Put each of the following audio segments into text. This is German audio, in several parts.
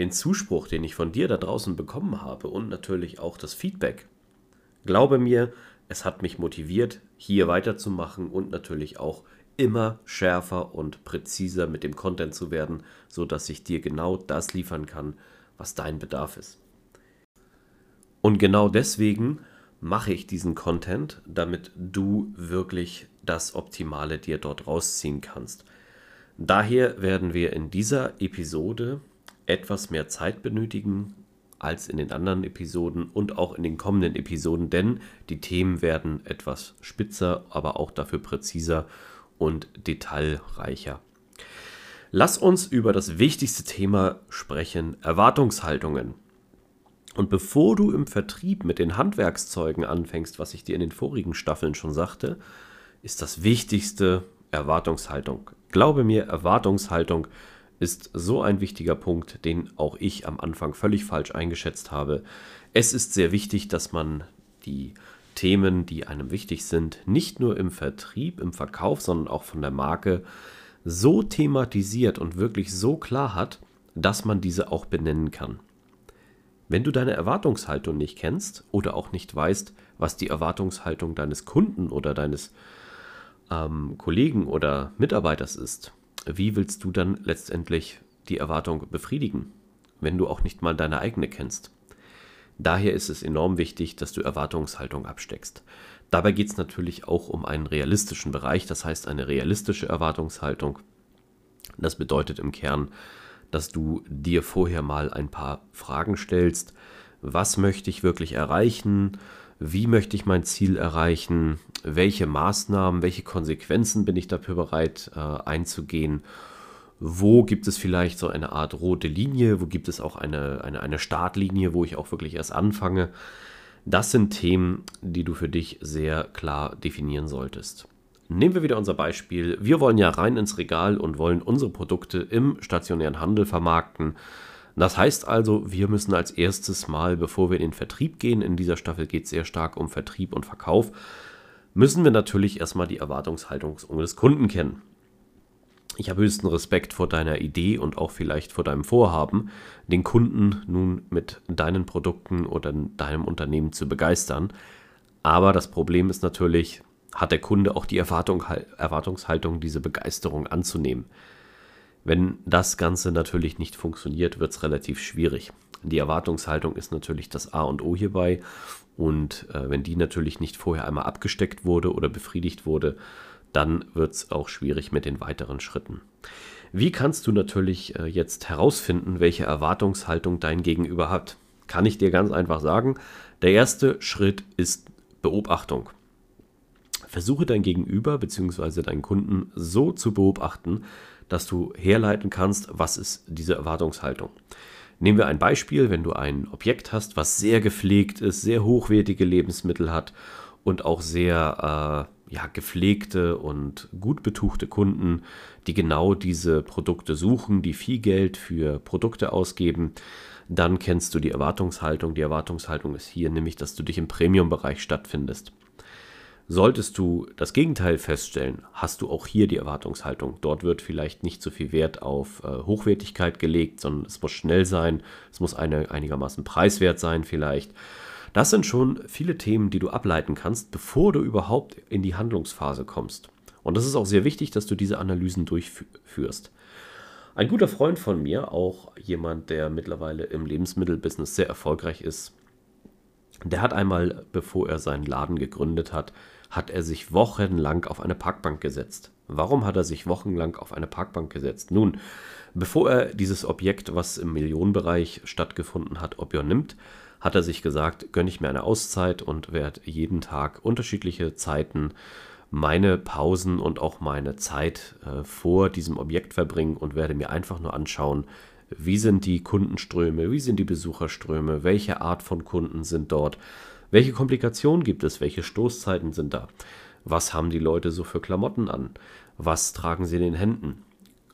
den Zuspruch, den ich von dir da draußen bekommen habe und natürlich auch das Feedback. Glaube mir, es hat mich motiviert, hier weiterzumachen und natürlich auch immer schärfer und präziser mit dem Content zu werden, sodass ich dir genau das liefern kann, was dein Bedarf ist. Und genau deswegen mache ich diesen Content, damit du wirklich das Optimale dir dort rausziehen kannst. Daher werden wir in dieser Episode etwas mehr Zeit benötigen als in den anderen Episoden und auch in den kommenden Episoden, denn die Themen werden etwas spitzer, aber auch dafür präziser und detailreicher. Lass uns über das wichtigste Thema sprechen, Erwartungshaltungen. Und bevor du im Vertrieb mit den Handwerkszeugen anfängst, was ich dir in den vorigen Staffeln schon sagte, ist das Wichtigste Erwartungshaltung. Glaube mir, Erwartungshaltung ist so ein wichtiger Punkt, den auch ich am Anfang völlig falsch eingeschätzt habe. Es ist sehr wichtig, dass man die Themen, die einem wichtig sind, nicht nur im Vertrieb, im Verkauf, sondern auch von der Marke so thematisiert und wirklich so klar hat, dass man diese auch benennen kann. Wenn du deine Erwartungshaltung nicht kennst oder auch nicht weißt, was die Erwartungshaltung deines Kunden oder deines ähm, Kollegen oder Mitarbeiters ist, wie willst du dann letztendlich die Erwartung befriedigen, wenn du auch nicht mal deine eigene kennst? Daher ist es enorm wichtig, dass du Erwartungshaltung absteckst. Dabei geht es natürlich auch um einen realistischen Bereich, das heißt eine realistische Erwartungshaltung. Das bedeutet im Kern, dass du dir vorher mal ein paar Fragen stellst. Was möchte ich wirklich erreichen? Wie möchte ich mein Ziel erreichen? welche Maßnahmen, welche Konsequenzen bin ich dafür bereit äh, einzugehen, wo gibt es vielleicht so eine Art rote Linie, wo gibt es auch eine, eine, eine Startlinie, wo ich auch wirklich erst anfange. Das sind Themen, die du für dich sehr klar definieren solltest. Nehmen wir wieder unser Beispiel. Wir wollen ja rein ins Regal und wollen unsere Produkte im stationären Handel vermarkten. Das heißt also, wir müssen als erstes mal, bevor wir in den Vertrieb gehen, in dieser Staffel geht es sehr stark um Vertrieb und Verkauf, müssen wir natürlich erstmal die Erwartungshaltung des Kunden kennen. Ich habe höchsten Respekt vor deiner Idee und auch vielleicht vor deinem Vorhaben, den Kunden nun mit deinen Produkten oder deinem Unternehmen zu begeistern. Aber das Problem ist natürlich, hat der Kunde auch die Erwartung, Erwartungshaltung, diese Begeisterung anzunehmen. Wenn das Ganze natürlich nicht funktioniert, wird es relativ schwierig. Die Erwartungshaltung ist natürlich das A und O hierbei und äh, wenn die natürlich nicht vorher einmal abgesteckt wurde oder befriedigt wurde, dann wird es auch schwierig mit den weiteren Schritten. Wie kannst du natürlich äh, jetzt herausfinden, welche Erwartungshaltung dein Gegenüber hat? Kann ich dir ganz einfach sagen. Der erste Schritt ist Beobachtung. Versuche dein Gegenüber bzw. deinen Kunden so zu beobachten, dass du herleiten kannst, was ist diese Erwartungshaltung. Nehmen wir ein Beispiel, wenn du ein Objekt hast, was sehr gepflegt ist, sehr hochwertige Lebensmittel hat und auch sehr äh, ja, gepflegte und gut betuchte Kunden, die genau diese Produkte suchen, die viel Geld für Produkte ausgeben, dann kennst du die Erwartungshaltung. Die Erwartungshaltung ist hier nämlich, dass du dich im Premium-Bereich stattfindest. Solltest du das Gegenteil feststellen, hast du auch hier die Erwartungshaltung. Dort wird vielleicht nicht so viel Wert auf äh, Hochwertigkeit gelegt, sondern es muss schnell sein, es muss eine, einigermaßen preiswert sein vielleicht. Das sind schon viele Themen, die du ableiten kannst, bevor du überhaupt in die Handlungsphase kommst. Und das ist auch sehr wichtig, dass du diese Analysen durchführst. Ein guter Freund von mir, auch jemand, der mittlerweile im Lebensmittelbusiness sehr erfolgreich ist, der hat einmal, bevor er seinen Laden gegründet hat, hat er sich wochenlang auf eine Parkbank gesetzt. Warum hat er sich wochenlang auf eine Parkbank gesetzt? Nun, bevor er dieses Objekt, was im Millionenbereich stattgefunden hat, Opion nimmt, hat er sich gesagt, gönne ich mir eine Auszeit und werde jeden Tag unterschiedliche Zeiten meine Pausen und auch meine Zeit äh, vor diesem Objekt verbringen und werde mir einfach nur anschauen, Wie sind die Kundenströme? Wie sind die Besucherströme? Welche Art von Kunden sind dort? Welche Komplikationen gibt es? Welche Stoßzeiten sind da? Was haben die Leute so für Klamotten an? Was tragen sie in den Händen?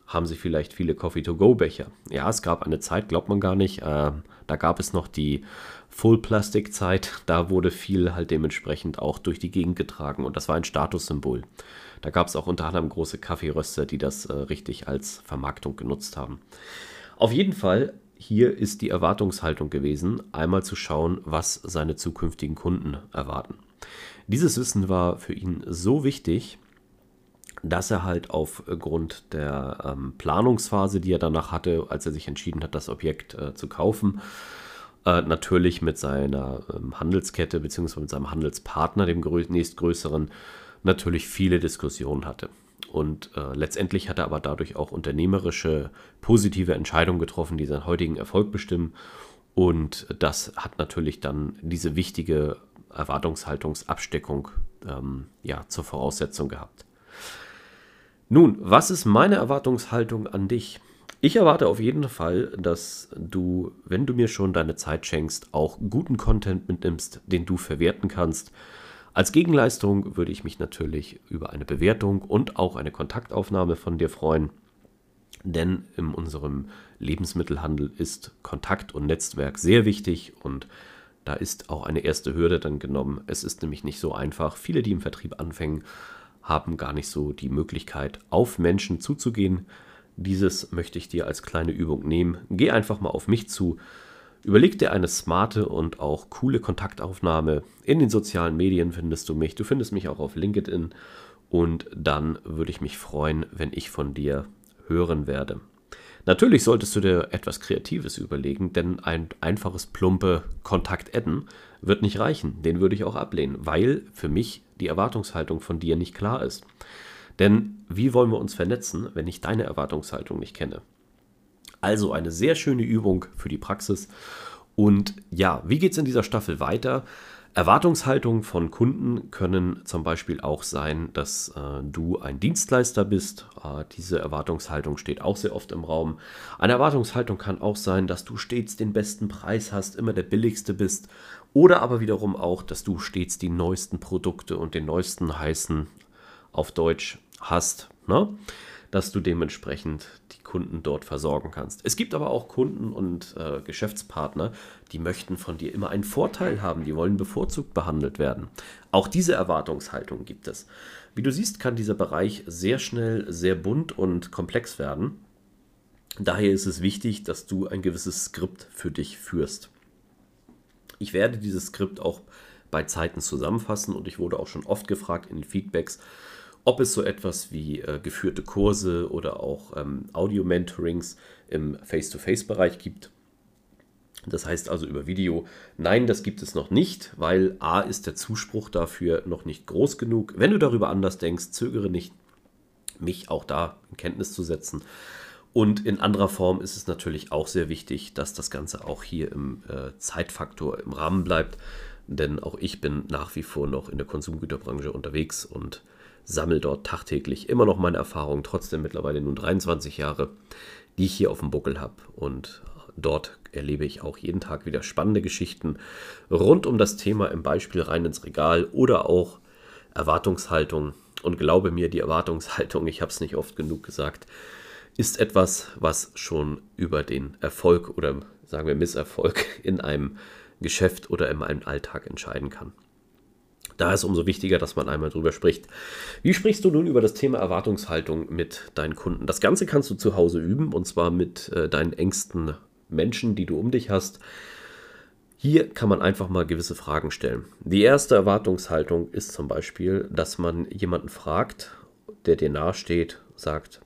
Haben sie vielleicht viele Coffee-to-go-Becher? Ja, es gab eine Zeit, glaubt man gar nicht, äh, da gab es noch die Full-Plastic-Zeit. Da wurde viel halt dementsprechend auch durch die Gegend getragen und das war ein Statussymbol. Da gab es auch unter anderem große Kaffeeröster, die das äh, richtig als Vermarktung genutzt haben. Auf jeden Fall, hier ist die Erwartungshaltung gewesen, einmal zu schauen, was seine zukünftigen Kunden erwarten. Dieses Wissen war für ihn so wichtig, dass er halt aufgrund der ähm, Planungsphase, die er danach hatte, als er sich entschieden hat, das Objekt äh, zu kaufen, äh, natürlich mit seiner ähm, Handelskette bzw. mit seinem Handelspartner, dem grö nächstgrößeren, natürlich viele Diskussionen hatte. Und äh, letztendlich hat er aber dadurch auch unternehmerische, positive Entscheidungen getroffen, die seinen heutigen Erfolg bestimmen. Und das hat natürlich dann diese wichtige Erwartungshaltungsabsteckung ähm, ja, zur Voraussetzung gehabt. Nun, was ist meine Erwartungshaltung an dich? Ich erwarte auf jeden Fall, dass du, wenn du mir schon deine Zeit schenkst, auch guten Content mitnimmst, den du verwerten kannst. Als Gegenleistung würde ich mich natürlich über eine Bewertung und auch eine Kontaktaufnahme von dir freuen. Denn in unserem Lebensmittelhandel ist Kontakt und Netzwerk sehr wichtig und da ist auch eine erste Hürde dann genommen. Es ist nämlich nicht so einfach. Viele, die im Vertrieb anfangen, haben gar nicht so die Möglichkeit, auf Menschen zuzugehen. Dieses möchte ich dir als kleine Übung nehmen. Geh einfach mal auf mich zu. Überleg dir eine smarte und auch coole Kontaktaufnahme. In den sozialen Medien findest du mich. Du findest mich auch auf LinkedIn. Und dann würde ich mich freuen, wenn ich von dir hören werde. Natürlich solltest du dir etwas Kreatives überlegen, denn ein einfaches plumpe Kontakt adden wird nicht reichen. Den würde ich auch ablehnen, weil für mich die Erwartungshaltung von dir nicht klar ist. Denn wie wollen wir uns vernetzen, wenn ich deine Erwartungshaltung nicht kenne? Also eine sehr schöne Übung für die Praxis. Und ja, wie geht es in dieser Staffel weiter? Erwartungshaltungen von Kunden können zum Beispiel auch sein, dass äh, du ein Dienstleister bist. Äh, diese Erwartungshaltung steht auch sehr oft im Raum. Eine Erwartungshaltung kann auch sein, dass du stets den besten Preis hast, immer der billigste bist. Oder aber wiederum auch, dass du stets die neuesten Produkte und den neuesten heißen auf Deutsch hast. Ne? dass du dementsprechend die Kunden dort versorgen kannst. Es gibt aber auch Kunden und äh, Geschäftspartner, die möchten von dir immer einen Vorteil haben, die wollen bevorzugt behandelt werden. Auch diese Erwartungshaltung gibt es. Wie du siehst, kann dieser Bereich sehr schnell sehr bunt und komplex werden. Daher ist es wichtig, dass du ein gewisses Skript für dich führst. Ich werde dieses Skript auch bei Zeiten zusammenfassen und ich wurde auch schon oft gefragt in den Feedbacks, ob es so etwas wie äh, geführte Kurse oder auch ähm, Audio-Mentorings im Face-to-Face-Bereich gibt. Das heißt also über Video. Nein, das gibt es noch nicht, weil A ist der Zuspruch dafür noch nicht groß genug. Wenn du darüber anders denkst, zögere nicht, mich auch da in Kenntnis zu setzen. Und in anderer Form ist es natürlich auch sehr wichtig, dass das Ganze auch hier im äh, Zeitfaktor im Rahmen bleibt. Denn auch ich bin nach wie vor noch in der Konsumgüterbranche unterwegs und sammle dort tagtäglich immer noch meine Erfahrungen, trotzdem mittlerweile nun 23 Jahre, die ich hier auf dem Buckel habe. Und dort erlebe ich auch jeden Tag wieder spannende Geschichten rund um das Thema im Beispiel rein ins Regal oder auch Erwartungshaltung. Und glaube mir, die Erwartungshaltung, ich habe es nicht oft genug gesagt, ist etwas, was schon über den Erfolg oder sagen wir Misserfolg in einem Geschäft oder in einem Alltag entscheiden kann. Da ist umso wichtiger, dass man einmal drüber spricht. Wie sprichst du nun über das Thema Erwartungshaltung mit deinen Kunden? Das Ganze kannst du zu Hause üben und zwar mit äh, deinen engsten Menschen, die du um dich hast. Hier kann man einfach mal gewisse Fragen stellen. Die erste Erwartungshaltung ist zum Beispiel, dass man jemanden fragt, der dir nahesteht, sagt,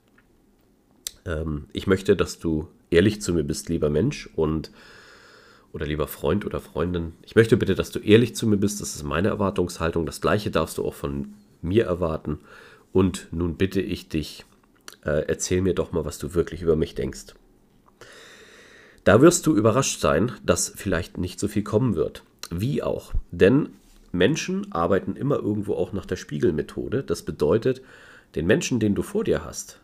ähm, ich möchte, dass du ehrlich zu mir bist, lieber Mensch, und oder lieber Freund oder Freundin, ich möchte bitte, dass du ehrlich zu mir bist. Das ist meine Erwartungshaltung. Das gleiche darfst du auch von mir erwarten. Und nun bitte ich dich, äh, erzähl mir doch mal, was du wirklich über mich denkst. Da wirst du überrascht sein, dass vielleicht nicht so viel kommen wird. Wie auch. Denn Menschen arbeiten immer irgendwo auch nach der Spiegelmethode. Das bedeutet, den Menschen, den du vor dir hast,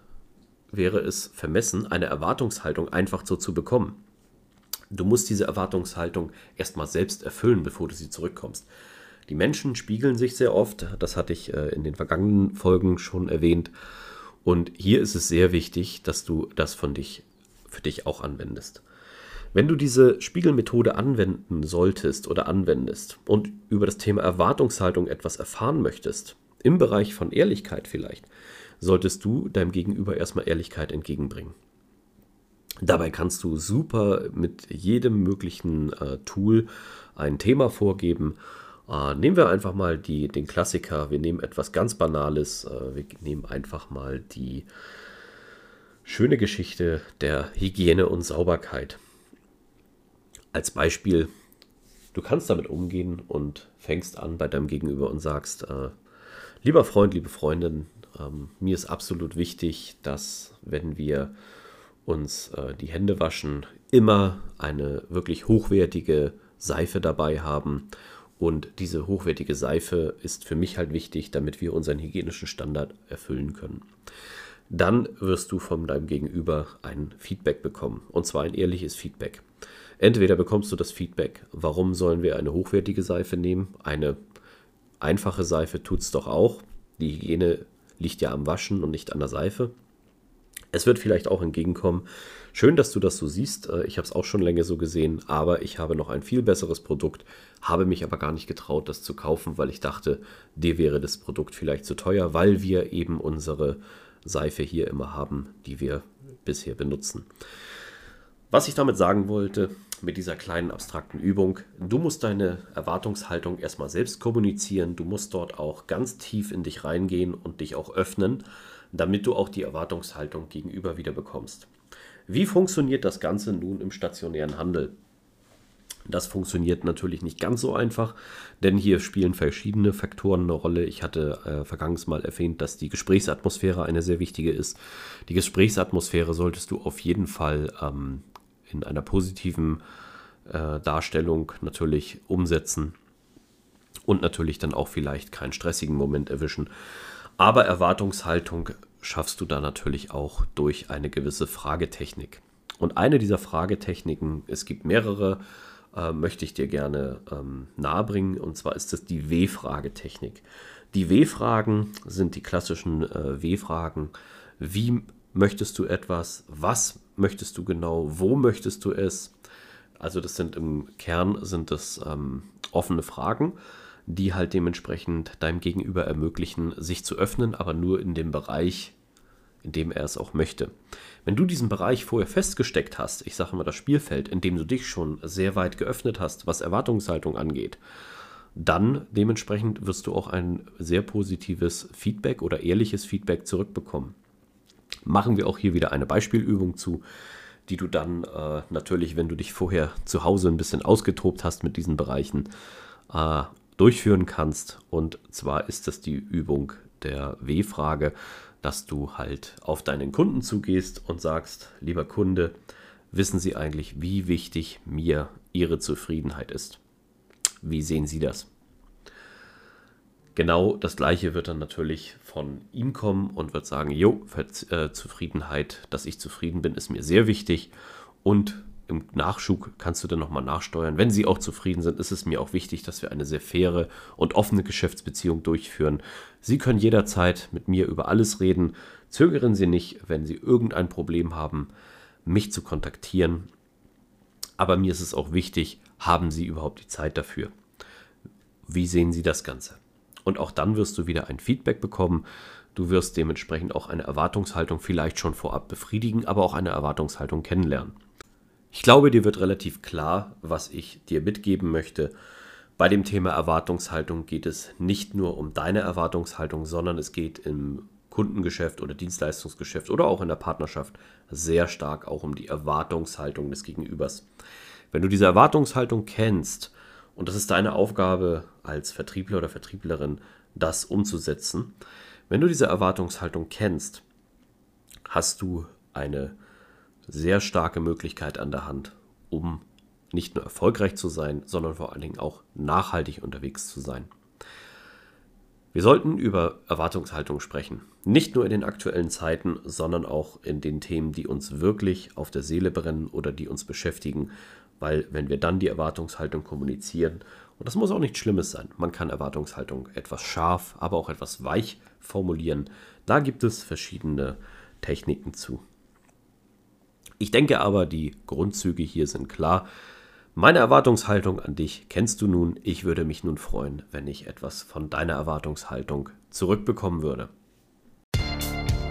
wäre es vermessen, eine Erwartungshaltung einfach so zu bekommen. Du musst diese Erwartungshaltung erstmal selbst erfüllen, bevor du sie zurückkommst. Die Menschen spiegeln sich sehr oft, das hatte ich äh, in den vergangenen Folgen schon erwähnt. Und hier ist es sehr wichtig, dass du das von dich für dich auch anwendest. Wenn du diese Spiegelmethode anwenden solltest oder anwendest und über das Thema Erwartungshaltung etwas erfahren möchtest, im Bereich von Ehrlichkeit vielleicht, solltest du deinem Gegenüber erstmal Ehrlichkeit entgegenbringen. Dabei kannst du super mit jedem möglichen äh, Tool ein Thema vorgeben. Äh, nehmen wir einfach mal die, den Klassiker. Wir nehmen etwas ganz Banales. Äh, wir nehmen einfach mal die schöne Geschichte der Hygiene und Sauberkeit. Als Beispiel, du kannst damit umgehen und fängst an bei deinem Gegenüber und sagst, äh, lieber Freund, liebe Freundin, ähm, mir ist absolut wichtig, dass wenn wir uns äh, die Hände waschen, immer eine wirklich hochwertige Seife dabei haben. Und diese hochwertige Seife ist für mich halt wichtig, damit wir unseren hygienischen Standard erfüllen können. Dann wirst du von deinem Gegenüber ein Feedback bekommen. Und zwar ein ehrliches Feedback. Entweder bekommst du das Feedback, warum sollen wir eine hochwertige Seife nehmen? Eine einfache Seife tut es doch auch. Die Hygiene liegt ja am Waschen und nicht an der Seife. Es wird vielleicht auch entgegenkommen. Schön, dass du das so siehst. Äh, ich habe es auch schon länger so gesehen, aber ich habe noch ein viel besseres Produkt, habe mich aber gar nicht getraut, das zu kaufen, weil ich dachte, dir wäre das Produkt vielleicht zu teuer, weil wir eben unsere Seife hier immer haben, die wir bisher benutzen. Was ich damit sagen wollte, mit dieser kleinen abstrakten Übung, du musst deine Erwartungshaltung erstmal selbst kommunizieren, du musst dort auch ganz tief in dich reingehen und dich auch öffnen damit du auch die Erwartungshaltung gegenüber wieder bekommst. Wie funktioniert das Ganze nun im stationären Handel? Das funktioniert natürlich nicht ganz so einfach, denn hier spielen verschiedene Faktoren eine Rolle. Ich hatte äh, vergangenes Mal erwähnt, dass die Gesprächsatmosphäre eine sehr wichtige ist. Die Gesprächsatmosphäre solltest du auf jeden Fall ähm, in einer positiven äh, Darstellung natürlich umsetzen und natürlich dann auch vielleicht keinen stressigen Moment erwischen. Aber Erwartungshaltung schaffst du da natürlich auch durch eine gewisse Fragetechnik. Und eine dieser Fragetechniken, es gibt mehrere, äh, möchte ich dir gerne ähm, nahebringen. Und zwar ist es die W-Fragetechnik. Die W-Fragen sind die klassischen äh, W-Fragen. Wie möchtest du etwas? Was möchtest du genau? Wo möchtest du es? Also das sind im Kern sind das ähm, offene Fragen die halt dementsprechend deinem Gegenüber ermöglichen, sich zu öffnen, aber nur in dem Bereich, in dem er es auch möchte. Wenn du diesen Bereich vorher festgesteckt hast, ich sage mal das Spielfeld, in dem du dich schon sehr weit geöffnet hast, was Erwartungshaltung angeht, dann dementsprechend wirst du auch ein sehr positives Feedback oder ehrliches Feedback zurückbekommen. Machen wir auch hier wieder eine Beispielübung zu, die du dann äh, natürlich, wenn du dich vorher zu Hause ein bisschen ausgetobt hast mit diesen Bereichen, äh, durchführen kannst. Und zwar ist das die Übung der W-Frage, dass du halt auf deinen Kunden zugehst und sagst, lieber Kunde, wissen Sie eigentlich, wie wichtig mir Ihre Zufriedenheit ist? Wie sehen Sie das? Genau das gleiche wird dann natürlich von ihm kommen und wird sagen, jo, äh, Zufriedenheit, dass ich zufrieden bin, ist mir sehr wichtig und im Nachschub kannst du dann nochmal nachsteuern. Wenn sie auch zufrieden sind, ist es mir auch wichtig, dass wir eine sehr faire und offene Geschäftsbeziehung durchführen. Sie können jederzeit mit mir über alles reden. Zögern Sie nicht, wenn Sie irgendein Problem haben, mich zu kontaktieren. Aber mir ist es auch wichtig, haben Sie überhaupt die Zeit dafür? Wie sehen Sie das Ganze? Und auch dann wirst du wieder ein Feedback bekommen. Du wirst dementsprechend auch eine Erwartungshaltung vielleicht schon vorab befriedigen, aber auch eine Erwartungshaltung kennenlernen. Ich glaube, dir wird relativ klar, was ich dir mitgeben möchte. Bei dem Thema Erwartungshaltung geht es nicht nur um deine Erwartungshaltung, sondern es geht im Kundengeschäft oder Dienstleistungsgeschäft oder auch in der Partnerschaft sehr stark auch um die Erwartungshaltung des Gegenübers. Wenn du diese Erwartungshaltung kennst, und das ist deine Aufgabe als Vertriebler oder Vertrieblerin, das umzusetzen, wenn du diese Erwartungshaltung kennst, hast du eine sehr starke Möglichkeit an der Hand, um nicht nur erfolgreich zu sein, sondern vor allen Dingen auch nachhaltig unterwegs zu sein. Wir sollten über Erwartungshaltung sprechen. Nicht nur in den aktuellen Zeiten, sondern auch in den Themen, die uns wirklich auf der Seele brennen oder die uns beschäftigen. Weil wenn wir dann die Erwartungshaltung kommunizieren, und das muss auch nichts Schlimmes sein, man kann Erwartungshaltung etwas scharf, aber auch etwas weich formulieren. Da gibt es verschiedene Techniken zu. Ich denke aber, die Grundzüge hier sind klar. Meine Erwartungshaltung an dich kennst du nun. Ich würde mich nun freuen, wenn ich etwas von deiner Erwartungshaltung zurückbekommen würde.